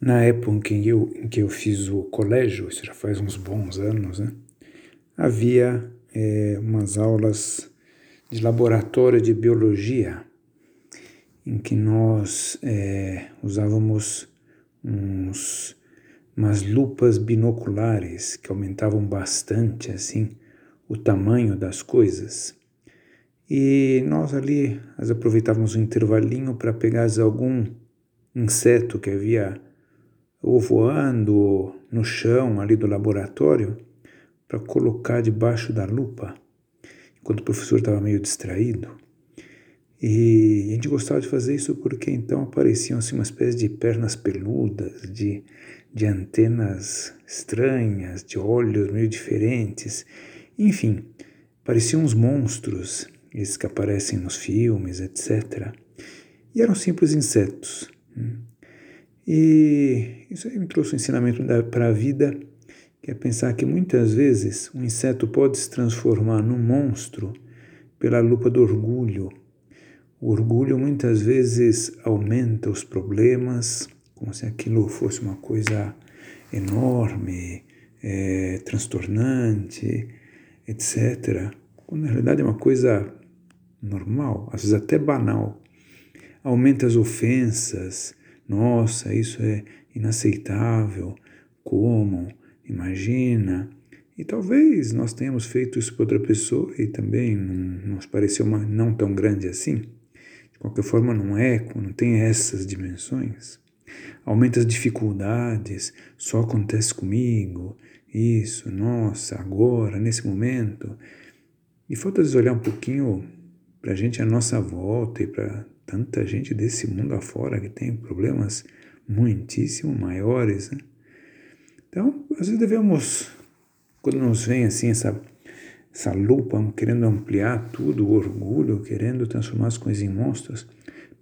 Na época em que eu, em que eu fiz o colégio, isso já faz uns bons anos, né? havia é, umas aulas de laboratório de biologia em que nós é, usávamos uns, umas lupas binoculares que aumentavam bastante assim o tamanho das coisas. E nós ali aproveitávamos o intervalinho para pegar algum inseto que havia ou voando no chão ali do laboratório para colocar debaixo da lupa, enquanto o professor estava meio distraído. E a gente gostava de fazer isso porque então apareciam assim uma espécie de pernas peludas, de, de antenas estranhas, de olhos meio diferentes. Enfim, pareciam uns monstros, esses que aparecem nos filmes, etc. E eram simples insetos. E isso aí me trouxe um ensinamento para a vida, que é pensar que muitas vezes um inseto pode se transformar num monstro pela lupa do orgulho. O orgulho muitas vezes aumenta os problemas, como se aquilo fosse uma coisa enorme, é, transtornante, etc. Quando na realidade é uma coisa normal, às vezes até banal. Aumenta as ofensas, nossa, isso é inaceitável, como, imagina. E talvez nós tenhamos feito isso para outra pessoa e também não nos pareceu uma, não tão grande assim. De qualquer forma, não é, não tem essas dimensões. Aumenta as dificuldades, só acontece comigo, isso, nossa, agora, nesse momento. E falta olhar um pouquinho para a gente à nossa volta e para tanta gente desse mundo afora que tem problemas muitíssimo maiores. Né? Então, às vezes devemos, quando nos vem assim essa, essa lupa querendo ampliar tudo, o orgulho, querendo transformar as coisas em monstros,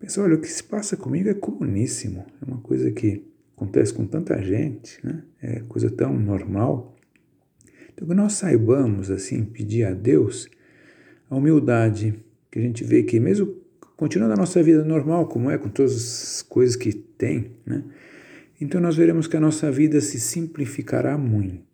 pensar, olha, o que se passa comigo é comuníssimo, é uma coisa que acontece com tanta gente, né? é coisa tão normal. Então, que nós saibamos, assim, pedir a Deus a humildade, que a gente vê que mesmo continuando a nossa vida normal, como é, com todas as coisas que tem, né? Então nós veremos que a nossa vida se simplificará muito.